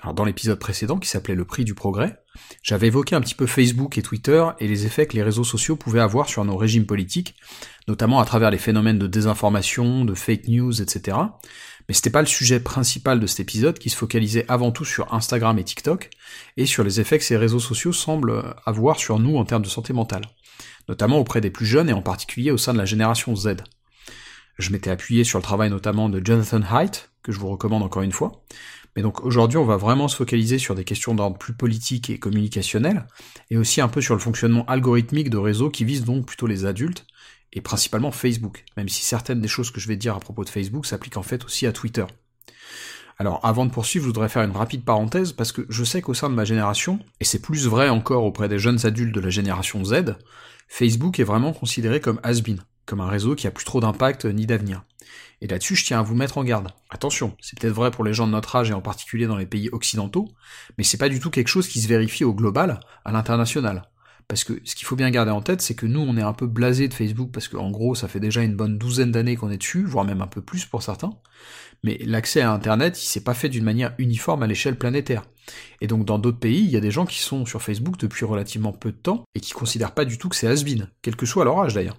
Alors dans l'épisode précédent qui s'appelait Le prix du progrès, j'avais évoqué un petit peu Facebook et Twitter et les effets que les réseaux sociaux pouvaient avoir sur nos régimes politiques, notamment à travers les phénomènes de désinformation, de fake news, etc. Mais c'était pas le sujet principal de cet épisode qui se focalisait avant tout sur Instagram et TikTok et sur les effets que ces réseaux sociaux semblent avoir sur nous en termes de santé mentale, notamment auprès des plus jeunes et en particulier au sein de la génération Z. Je m'étais appuyé sur le travail notamment de Jonathan Haidt, que je vous recommande encore une fois, mais donc aujourd'hui, on va vraiment se focaliser sur des questions d'ordre plus politique et communicationnel, et aussi un peu sur le fonctionnement algorithmique de réseaux qui visent donc plutôt les adultes, et principalement Facebook, même si certaines des choses que je vais dire à propos de Facebook s'appliquent en fait aussi à Twitter. Alors avant de poursuivre, je voudrais faire une rapide parenthèse, parce que je sais qu'au sein de ma génération, et c'est plus vrai encore auprès des jeunes adultes de la génération Z, Facebook est vraiment considéré comme has-been, comme un réseau qui a plus trop d'impact ni d'avenir. Et là-dessus, je tiens à vous mettre en garde. Attention, c'est peut-être vrai pour les gens de notre âge et en particulier dans les pays occidentaux, mais c'est pas du tout quelque chose qui se vérifie au global, à l'international. Parce que ce qu'il faut bien garder en tête, c'est que nous, on est un peu blasé de Facebook, parce qu'en gros, ça fait déjà une bonne douzaine d'années qu'on est dessus, voire même un peu plus pour certains. Mais l'accès à Internet, il s'est pas fait d'une manière uniforme à l'échelle planétaire. Et donc dans d'autres pays, il y a des gens qui sont sur Facebook depuis relativement peu de temps, et qui considèrent pas du tout que c'est has-been, quel que soit leur âge d'ailleurs.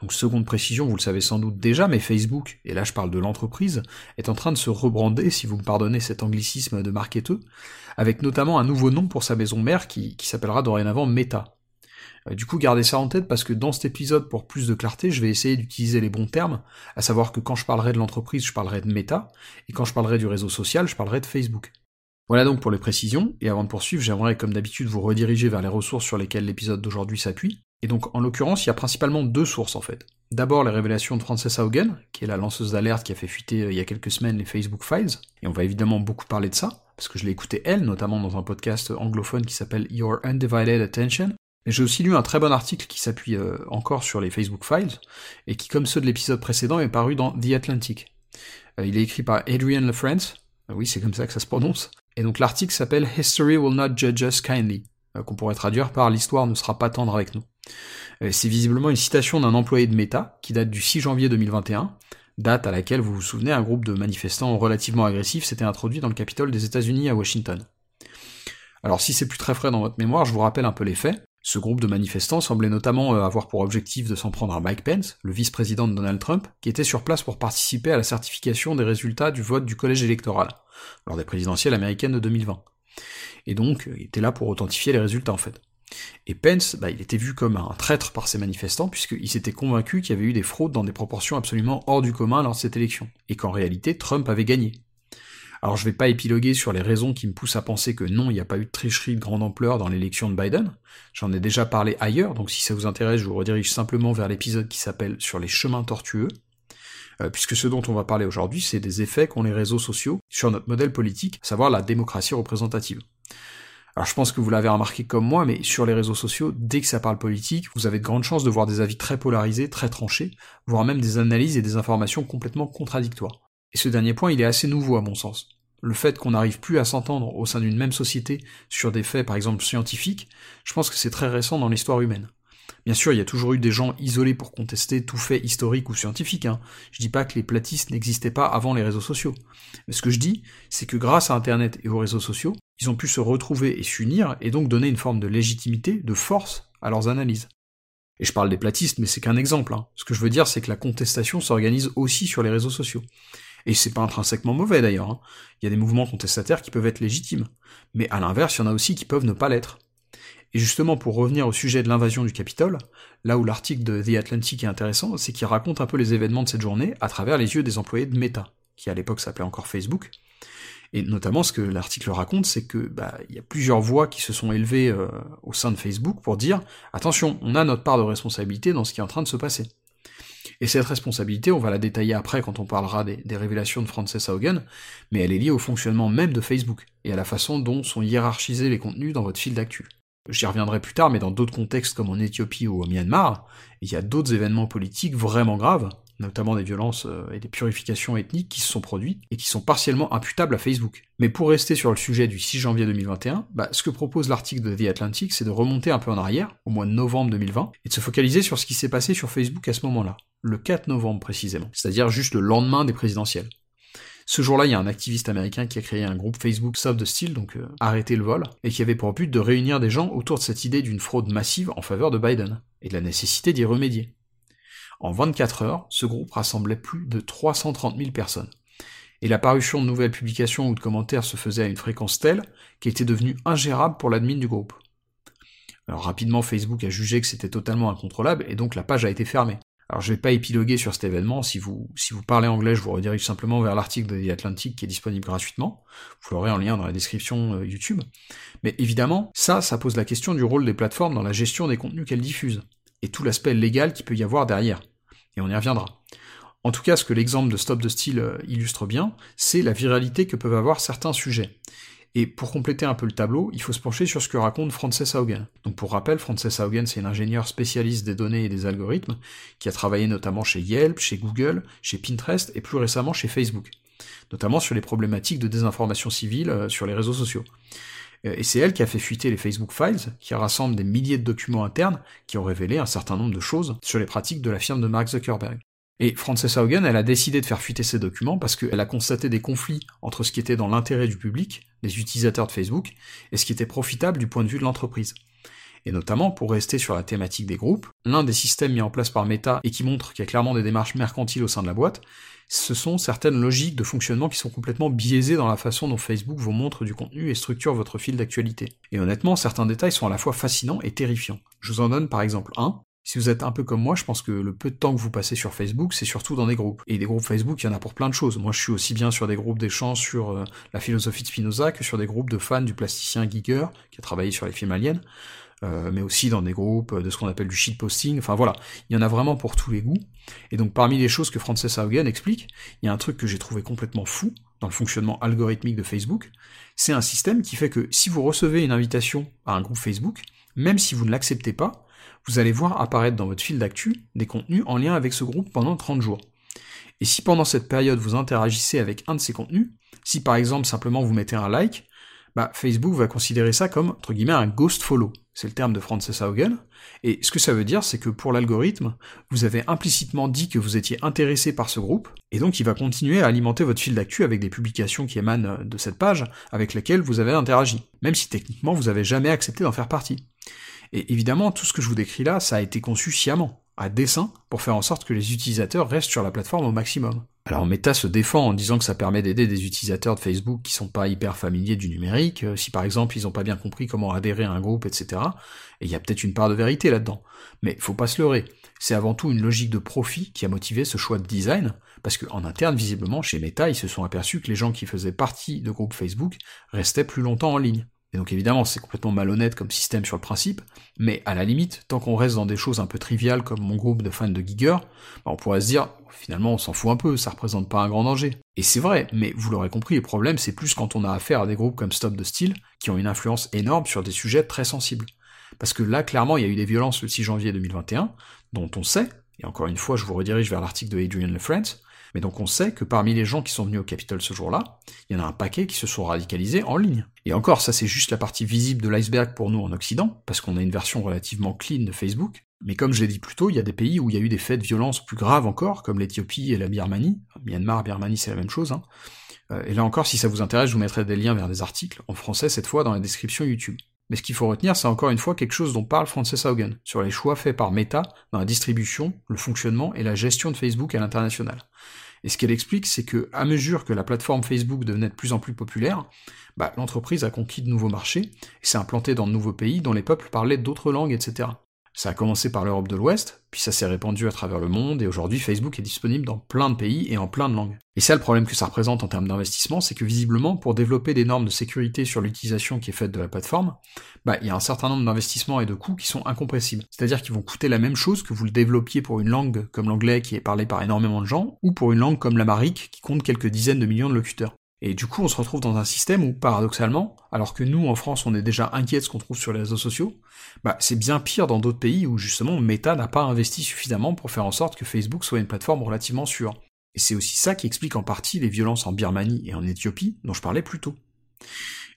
Donc seconde précision, vous le savez sans doute déjà, mais Facebook, et là je parle de l'entreprise, est en train de se rebrander, si vous me pardonnez cet anglicisme de marketeux, avec notamment un nouveau nom pour sa maison mère qui, s'appellera dorénavant Meta. Euh, du coup, gardez ça en tête parce que dans cet épisode, pour plus de clarté, je vais essayer d'utiliser les bons termes, à savoir que quand je parlerai de l'entreprise, je parlerai de Meta, et quand je parlerai du réseau social, je parlerai de Facebook. Voilà donc pour les précisions, et avant de poursuivre, j'aimerais comme d'habitude vous rediriger vers les ressources sur lesquelles l'épisode d'aujourd'hui s'appuie, et donc, en l'occurrence, il y a principalement deux sources en fait. D'abord, les révélations de Frances Haugen, qui est la lanceuse d'alerte qui a fait fuiter euh, il y a quelques semaines les Facebook Files, et on va évidemment beaucoup parler de ça, parce que je l'ai écouté elle, notamment dans un podcast anglophone qui s'appelle Your Undivided Attention. Et j'ai aussi lu un très bon article qui s'appuie euh, encore sur les Facebook Files, et qui, comme ceux de l'épisode précédent, est paru dans The Atlantic. Euh, il est écrit par Adrian LaFrance, oui, c'est comme ça que ça se prononce, et donc l'article s'appelle History Will Not Judge Us Kindly, qu'on pourrait traduire par L'histoire ne sera pas tendre avec nous. Euh, c'est visiblement une citation d'un employé de Meta qui date du 6 janvier 2021, date à laquelle vous vous souvenez un groupe de manifestants relativement agressifs s'était introduit dans le Capitole des États-Unis à Washington. Alors si c'est plus très frais dans votre mémoire, je vous rappelle un peu les faits. Ce groupe de manifestants semblait notamment euh, avoir pour objectif de s'en prendre à Mike Pence, le vice-président de Donald Trump, qui était sur place pour participer à la certification des résultats du vote du collège électoral, lors des présidentielles américaines de 2020. Et donc, il était là pour authentifier les résultats en fait. Et Pence, bah, il était vu comme un traître par ces manifestants, puisqu'il s'était convaincu qu'il y avait eu des fraudes dans des proportions absolument hors du commun lors de cette élection, et qu'en réalité Trump avait gagné. Alors je vais pas épiloguer sur les raisons qui me poussent à penser que non, il n'y a pas eu de tricherie de grande ampleur dans l'élection de Biden, j'en ai déjà parlé ailleurs, donc si ça vous intéresse, je vous redirige simplement vers l'épisode qui s'appelle Sur les chemins tortueux, euh, puisque ce dont on va parler aujourd'hui, c'est des effets qu'ont les réseaux sociaux sur notre modèle politique, à savoir la démocratie représentative. Alors je pense que vous l'avez remarqué comme moi, mais sur les réseaux sociaux, dès que ça parle politique, vous avez de grandes chances de voir des avis très polarisés, très tranchés, voire même des analyses et des informations complètement contradictoires. Et ce dernier point, il est assez nouveau à mon sens. Le fait qu'on n'arrive plus à s'entendre au sein d'une même société sur des faits, par exemple scientifiques, je pense que c'est très récent dans l'histoire humaine. Bien sûr, il y a toujours eu des gens isolés pour contester tout fait historique ou scientifique. Hein. Je dis pas que les platistes n'existaient pas avant les réseaux sociaux. Mais ce que je dis, c'est que grâce à Internet et aux réseaux sociaux, ils ont pu se retrouver et s'unir, et donc donner une forme de légitimité, de force à leurs analyses. Et je parle des platistes, mais c'est qu'un exemple. Hein. Ce que je veux dire, c'est que la contestation s'organise aussi sur les réseaux sociaux. Et c'est pas intrinsèquement mauvais d'ailleurs. Hein. Il y a des mouvements contestataires qui peuvent être légitimes. Mais à l'inverse, il y en a aussi qui peuvent ne pas l'être. Et justement, pour revenir au sujet de l'invasion du Capitole, là où l'article de The Atlantic est intéressant, c'est qu'il raconte un peu les événements de cette journée à travers les yeux des employés de Meta, qui à l'époque s'appelait encore Facebook. Et notamment, ce que l'article raconte, c'est que bah, il y a plusieurs voix qui se sont élevées euh, au sein de Facebook pour dire attention, on a notre part de responsabilité dans ce qui est en train de se passer. Et cette responsabilité, on va la détailler après quand on parlera des, révélations de Frances Haugen, mais elle est liée au fonctionnement même de Facebook, et à la façon dont sont hiérarchisés les contenus dans votre fil d'actu. J'y reviendrai plus tard, mais dans d'autres contextes comme en Éthiopie ou au Myanmar, il y a d'autres événements politiques vraiment graves, notamment des violences euh, et des purifications ethniques qui se sont produites et qui sont partiellement imputables à Facebook. Mais pour rester sur le sujet du 6 janvier 2021, bah, ce que propose l'article de The Atlantic, c'est de remonter un peu en arrière, au mois de novembre 2020, et de se focaliser sur ce qui s'est passé sur Facebook à ce moment-là, le 4 novembre précisément, c'est-à-dire juste le lendemain des présidentielles. Ce jour-là, il y a un activiste américain qui a créé un groupe Facebook Stop the Steal, donc euh, arrêter le vol, et qui avait pour but de réunir des gens autour de cette idée d'une fraude massive en faveur de Biden, et de la nécessité d'y remédier. En 24 heures, ce groupe rassemblait plus de 330 000 personnes. Et la parution de nouvelles publications ou de commentaires se faisait à une fréquence telle qu'il était devenu ingérable pour l'admin du groupe. Alors rapidement, Facebook a jugé que c'était totalement incontrôlable et donc la page a été fermée. Alors je vais pas épiloguer sur cet événement, si vous, si vous parlez anglais, je vous redirige simplement vers l'article de The Atlantic qui est disponible gratuitement, vous l'aurez en lien dans la description euh, YouTube. Mais évidemment, ça, ça pose la question du rôle des plateformes dans la gestion des contenus qu'elles diffusent, et tout l'aspect légal qu'il peut y avoir derrière. Et on y reviendra. En tout cas, ce que l'exemple de Stop the Style euh, illustre bien, c'est la viralité que peuvent avoir certains sujets. Et pour compléter un peu le tableau, il faut se pencher sur ce que raconte Frances Haugen. Donc pour rappel, Frances Haugen, c'est une ingénieure spécialiste des données et des algorithmes, qui a travaillé notamment chez Yelp, chez Google, chez Pinterest et plus récemment chez Facebook, notamment sur les problématiques de désinformation civile euh, sur les réseaux sociaux. Euh, et c'est elle qui a fait fuiter les Facebook Files, qui rassemblent des milliers de documents internes qui ont révélé un certain nombre de choses sur les pratiques de la firme de Mark Zuckerberg. Et Frances Haugen, elle a décidé de faire fuiter ces documents parce qu'elle a constaté des conflits entre ce qui était dans l'intérêt du public, des utilisateurs de Facebook, et ce qui était profitable du point de vue de l'entreprise. Et notamment, pour rester sur la thématique des groupes, l'un des systèmes mis en place par Meta et qui montre qu'il y a clairement des démarches mercantiles au sein de la boîte, ce sont certaines logiques de fonctionnement qui sont complètement biaisées dans la façon dont Facebook vous montre du contenu et structure votre fil d'actualité. Et honnêtement, certains détails sont à la fois fascinants et terrifiants. Je vous en donne par exemple un, si vous êtes un peu comme moi, je pense que le peu de temps que vous passez sur Facebook, c'est surtout dans des groupes. Et des groupes Facebook, il y en a pour plein de choses. Moi, je suis aussi bien sur des groupes d'échange sur euh, la philosophie de Spinoza que sur des groupes de fans du plasticien Giger, qui a travaillé sur les films aliens, euh, mais aussi dans des groupes de ce qu'on appelle du shitposting. Enfin voilà, il y en a vraiment pour tous les goûts. Et donc parmi les choses que Frances Haugen explique, il y a un truc que j'ai trouvé complètement fou dans le fonctionnement algorithmique de Facebook. C'est un système qui fait que si vous recevez une invitation à un groupe Facebook, même si vous ne l'acceptez pas, vous allez voir apparaître dans votre fil d'actu des contenus en lien avec ce groupe pendant 30 jours. Et si pendant cette période vous interagissez avec un de ces contenus, si par exemple simplement vous mettez un like, bah, Facebook va considérer ça comme, un ghost follow. C'est le terme de Frances Haugen. Et ce que ça veut dire, c'est que pour l'algorithme, vous avez implicitement dit que vous étiez intéressé par ce groupe, et donc il va continuer à alimenter votre fil d'actu avec des publications qui émanent de cette page, avec lesquelles vous avez interagi, même si techniquement vous avez jamais accepté d'en faire partie. Et évidemment, tout ce que je vous décris là, ça a été conçu sciemment, à dessein, pour faire en sorte que les utilisateurs restent sur la plateforme au maximum. Alors Meta se défend en disant que ça permet d'aider des utilisateurs de Facebook qui sont pas hyper familiers du numérique, euh, si par exemple ils ont pas bien compris comment adhérer à un groupe, etc. Et il y a peut-être une part de vérité là-dedans. Mais faut pas se leurrer. C'est avant tout une logique de profit qui a motivé ce choix de design, parce qu'en interne, visiblement, chez Meta, ils se sont aperçus que les gens qui faisaient partie de groupes Facebook restaient plus longtemps en ligne. Et donc évidemment, c'est complètement malhonnête comme système sur le principe, mais à la limite, tant qu'on reste dans des choses un peu triviales comme mon groupe de fans de Giger, bah, on pourrait se dire, finalement on s'en fout un peu, ça représente pas un grand danger. Et c'est vrai, mais vous l'aurez compris, le problème c'est plus quand on a affaire à des groupes comme Stop the Style, qui ont une influence énorme sur des sujets très sensibles. Parce que là, clairement, il y a eu des violences le 6 janvier 2021, dont on sait, et encore une fois, je vous redirige vers l'article de Adrian LeFrance, mais donc on sait que parmi les gens qui sont venus au Capitole ce jour-là, il y en a un paquet qui se sont radicalisés en ligne. Et encore, ça c'est juste la partie visible de l'iceberg pour nous en Occident, parce qu'on a une version relativement clean de Facebook. Mais comme je l'ai dit plus tôt, il y a des pays où il y a eu des faits de violence plus graves encore, comme l'Éthiopie et la Birmanie. Myanmar, Birmanie, c'est la même chose. Hein. Euh, et là encore, si ça vous intéresse, je vous mettrai des liens vers des articles, en français cette fois, dans la description YouTube. Mais ce qu'il faut retenir, c'est encore une fois quelque chose dont parle Frances Haugen, sur les choix faits par Meta dans la distribution, le fonctionnement et la gestion de Facebook à l'international. Et ce qu'elle explique, c'est que à mesure que la plateforme Facebook devenait de plus en plus populaire, bah, l'entreprise a conquis de nouveaux marchés et s'est implantée dans de nouveaux pays dont les peuples parlaient d'autres langues, etc. Ça a commencé par l'Europe de l'Ouest, puis ça s'est répandu à travers le monde, et aujourd'hui Facebook est disponible dans plein de pays et en plein de langues. Et ça, le problème que ça représente en termes d'investissement, c'est que visiblement, pour développer des normes de sécurité sur l'utilisation qui est faite de la plateforme, bah, il y a un certain nombre d'investissements et de coûts qui sont incompressibles. C'est-à-dire qu'ils vont coûter la même chose que vous le développiez pour une langue comme l'anglais qui est parlé par énormément de gens, ou pour une langue comme l'amarique qui compte quelques dizaines de millions de locuteurs. Et du coup, on se retrouve dans un système où, paradoxalement, alors que nous, en France, on est déjà inquiet de ce qu'on trouve sur les réseaux sociaux, bah, c'est bien pire dans d'autres pays où, justement, Meta n'a pas investi suffisamment pour faire en sorte que Facebook soit une plateforme relativement sûre. Et c'est aussi ça qui explique en partie les violences en Birmanie et en Éthiopie, dont je parlais plus tôt.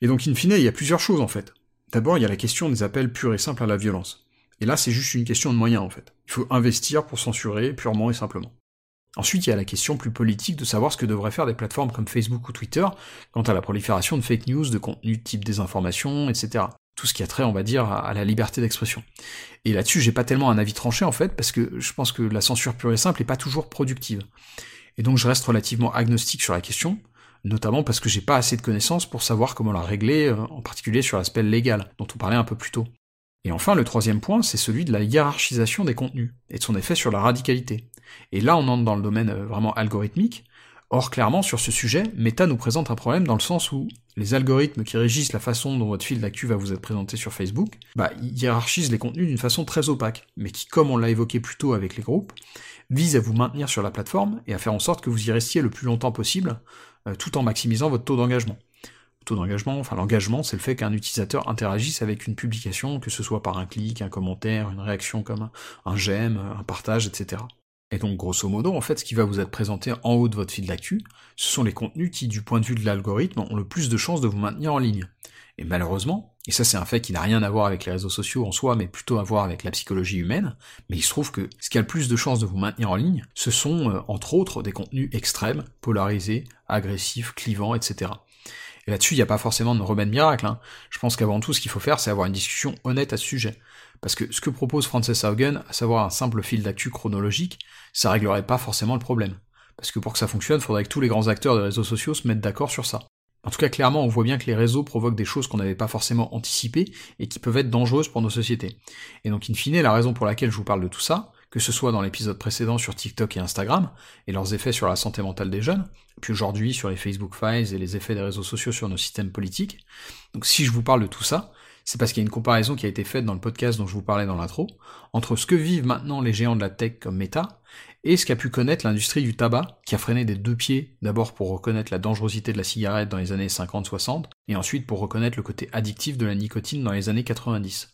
Et donc, in fine, il y a plusieurs choses, en fait. D'abord, il y a la question des appels purs et simples à la violence. Et là, c'est juste une question de moyens, en fait. Il faut investir pour censurer, purement et simplement. Ensuite, il y a la question plus politique de savoir ce que devraient faire des plateformes comme Facebook ou Twitter quant à la prolifération de fake news, de contenu type désinformation, etc. Tout ce qui a trait, on va dire, à la liberté d'expression. Et là-dessus, j'ai pas tellement un avis tranché en fait, parce que je pense que la censure pure et simple est pas toujours productive. Et donc je reste relativement agnostique sur la question, notamment parce que j'ai pas assez de connaissances pour savoir comment la régler, euh, en particulier sur l'aspect légal, dont on parlait un peu plus tôt. Et enfin, le troisième point, c'est celui de la hiérarchisation des contenus, et de son effet sur la radicalité. Et là, on entre dans le domaine euh, vraiment algorithmique. Or, clairement, sur ce sujet, Meta nous présente un problème dans le sens où les algorithmes qui régissent la façon dont votre fil d'actu va vous être présenté sur Facebook, bah, hiérarchisent les contenus d'une façon très opaque, mais qui, comme on l'a évoqué plus tôt avec les groupes, visent à vous maintenir sur la plateforme et à faire en sorte que vous y restiez le plus longtemps possible, euh, tout en maximisant votre taux d'engagement taux d'engagement, enfin l'engagement, c'est le fait qu'un utilisateur interagisse avec une publication, que ce soit par un clic, un commentaire, une réaction comme un j'aime, un partage, etc. Et donc, grosso modo, en fait, ce qui va vous être présenté en haut de votre fil d'actu, ce sont les contenus qui, du point de vue de l'algorithme, ont le plus de chances de vous maintenir en ligne. Et malheureusement, et ça c'est un fait qui n'a rien à voir avec les réseaux sociaux en soi, mais plutôt à voir avec la psychologie humaine, mais il se trouve que ce qui a le plus de chances de vous maintenir en ligne, ce sont, euh, entre autres, des contenus extrêmes, polarisés, agressifs, clivants, etc. Et là-dessus, il n'y a pas forcément de remède miracle. Hein. Je pense qu'avant tout, ce qu'il faut faire, c'est avoir une discussion honnête à ce sujet. Parce que ce que propose Frances Haugen, à savoir un simple fil d'actu chronologique, ça réglerait pas forcément le problème. Parce que pour que ça fonctionne, il faudrait que tous les grands acteurs des réseaux sociaux se mettent d'accord sur ça. En tout cas, clairement, on voit bien que les réseaux provoquent des choses qu'on n'avait pas forcément anticipées et qui peuvent être dangereuses pour nos sociétés. Et donc, in fine, la raison pour laquelle je vous parle de tout ça, que ce soit dans l'épisode précédent sur TikTok et Instagram, et leurs effets sur la santé mentale des jeunes, puis aujourd'hui sur les Facebook Files et les effets des réseaux sociaux sur nos systèmes politiques. Donc si je vous parle de tout ça, c'est parce qu'il y a une comparaison qui a été faite dans le podcast dont je vous parlais dans l'intro, entre ce que vivent maintenant les géants de la tech comme Meta, et ce qu'a pu connaître l'industrie du tabac, qui a freiné des deux pieds, d'abord pour reconnaître la dangerosité de la cigarette dans les années 50-60, et ensuite pour reconnaître le côté addictif de la nicotine dans les années 90.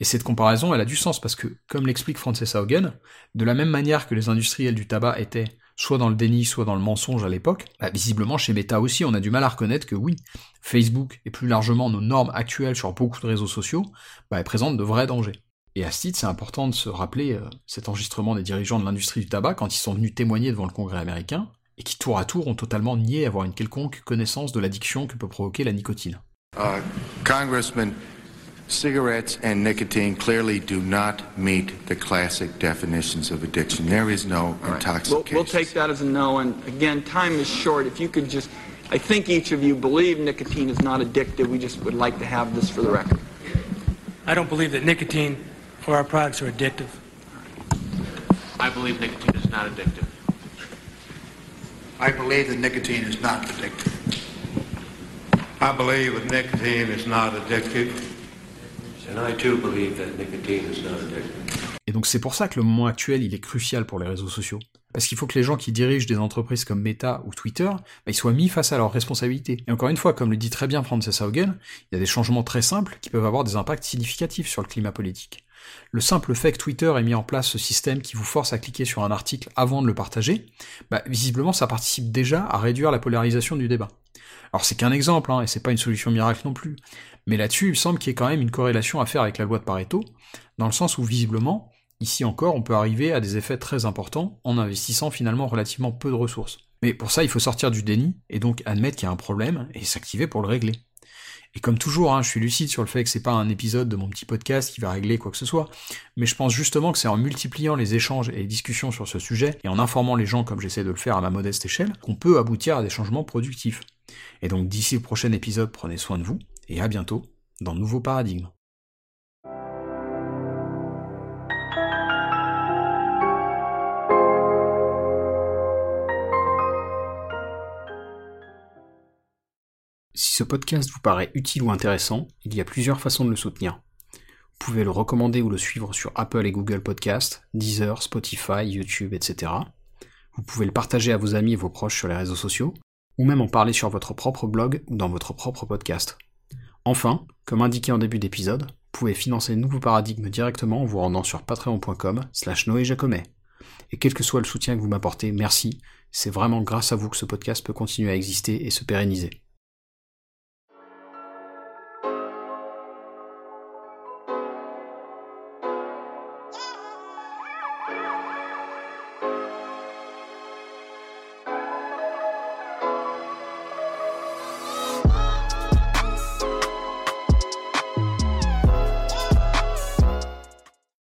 Et cette comparaison, elle a du sens parce que, comme l'explique Frances Haugen, de la même manière que les industriels du tabac étaient soit dans le déni, soit dans le mensonge à l'époque, bah, visiblement chez Meta aussi, on a du mal à reconnaître que oui, Facebook et plus largement nos normes actuelles sur beaucoup de réseaux sociaux, bah, présentent de vrais dangers. Et à ce titre, c'est important de se rappeler euh, cet enregistrement des dirigeants de l'industrie du tabac quand ils sont venus témoigner devant le Congrès américain, et qui tour à tour ont totalement nié avoir une quelconque connaissance de l'addiction que peut provoquer la nicotine. Uh, Cigarettes and nicotine clearly do not meet the classic definitions of addiction. There is no right. intoxication. We'll, we'll, take that as a no. And again, time is short. If you could just, I think each of you believe nicotine is not addictive. We just would like to have this for the record. I don't believe that nicotine or our products are addictive. I believe nicotine is not addictive. I believe that nicotine is not addictive. I believe that nicotine is not addictive. Et donc c'est pour ça que le moment actuel, il est crucial pour les réseaux sociaux. Parce qu'il faut que les gens qui dirigent des entreprises comme Meta ou Twitter, bah, ils soient mis face à leurs responsabilités. Et encore une fois, comme le dit très bien Frances Haugen, il y a des changements très simples qui peuvent avoir des impacts significatifs sur le climat politique. Le simple fait que Twitter ait mis en place ce système qui vous force à cliquer sur un article avant de le partager, bah, visiblement ça participe déjà à réduire la polarisation du débat. Alors c'est qu'un exemple, hein, et c'est pas une solution miracle non plus. Mais là-dessus, il semble qu'il y ait quand même une corrélation à faire avec la loi de Pareto, dans le sens où visiblement, ici encore, on peut arriver à des effets très importants en investissant finalement relativement peu de ressources. Mais pour ça, il faut sortir du déni, et donc admettre qu'il y a un problème, et s'activer pour le régler. Et comme toujours, hein, je suis lucide sur le fait que c'est pas un épisode de mon petit podcast qui va régler quoi que ce soit, mais je pense justement que c'est en multipliant les échanges et les discussions sur ce sujet, et en informant les gens comme j'essaie de le faire à ma modeste échelle, qu'on peut aboutir à des changements productifs. Et donc d'ici le prochain épisode, prenez soin de vous, et à bientôt dans Nouveau Paradigme. Si ce podcast vous paraît utile ou intéressant, il y a plusieurs façons de le soutenir. Vous pouvez le recommander ou le suivre sur Apple et Google Podcasts, Deezer, Spotify, YouTube, etc. Vous pouvez le partager à vos amis et vos proches sur les réseaux sociaux, ou même en parler sur votre propre blog ou dans votre propre podcast. Enfin, comme indiqué en début d'épisode, vous pouvez financer nouveau paradigme directement en vous rendant sur patreon.com slash Noé Jacomet. Et quel que soit le soutien que vous m'apportez, merci, c'est vraiment grâce à vous que ce podcast peut continuer à exister et se pérenniser.